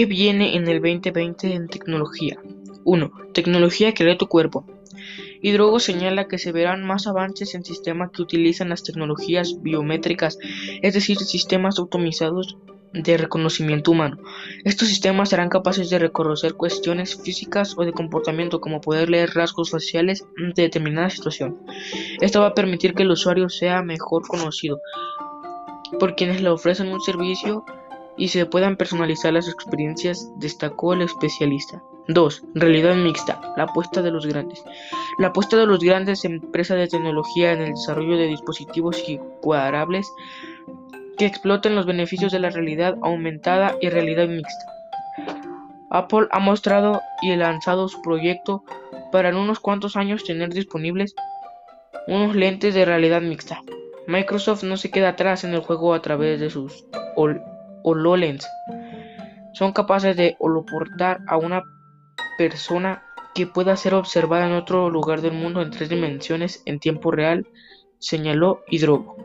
¿Qué viene en el 2020 en tecnología? 1. Tecnología que lee tu cuerpo. Hidrogo señala que se verán más avances en sistemas que utilizan las tecnologías biométricas, es decir, sistemas automatizados de reconocimiento humano. Estos sistemas serán capaces de reconocer cuestiones físicas o de comportamiento como poder leer rasgos faciales de determinada situación. Esto va a permitir que el usuario sea mejor conocido por quienes le ofrecen un servicio y se puedan personalizar las experiencias, destacó el especialista. 2. Realidad mixta. La apuesta de los grandes. La apuesta de los grandes empresas de tecnología en el desarrollo de dispositivos encuadrables que exploten los beneficios de la realidad aumentada y realidad mixta. Apple ha mostrado y lanzado su proyecto para en unos cuantos años tener disponibles unos lentes de realidad mixta. Microsoft no se queda atrás en el juego a través de sus HoloLens. Son capaces de holoportar a una persona que pueda ser observada en otro lugar del mundo en tres dimensiones en tiempo real, señaló Hidrogo.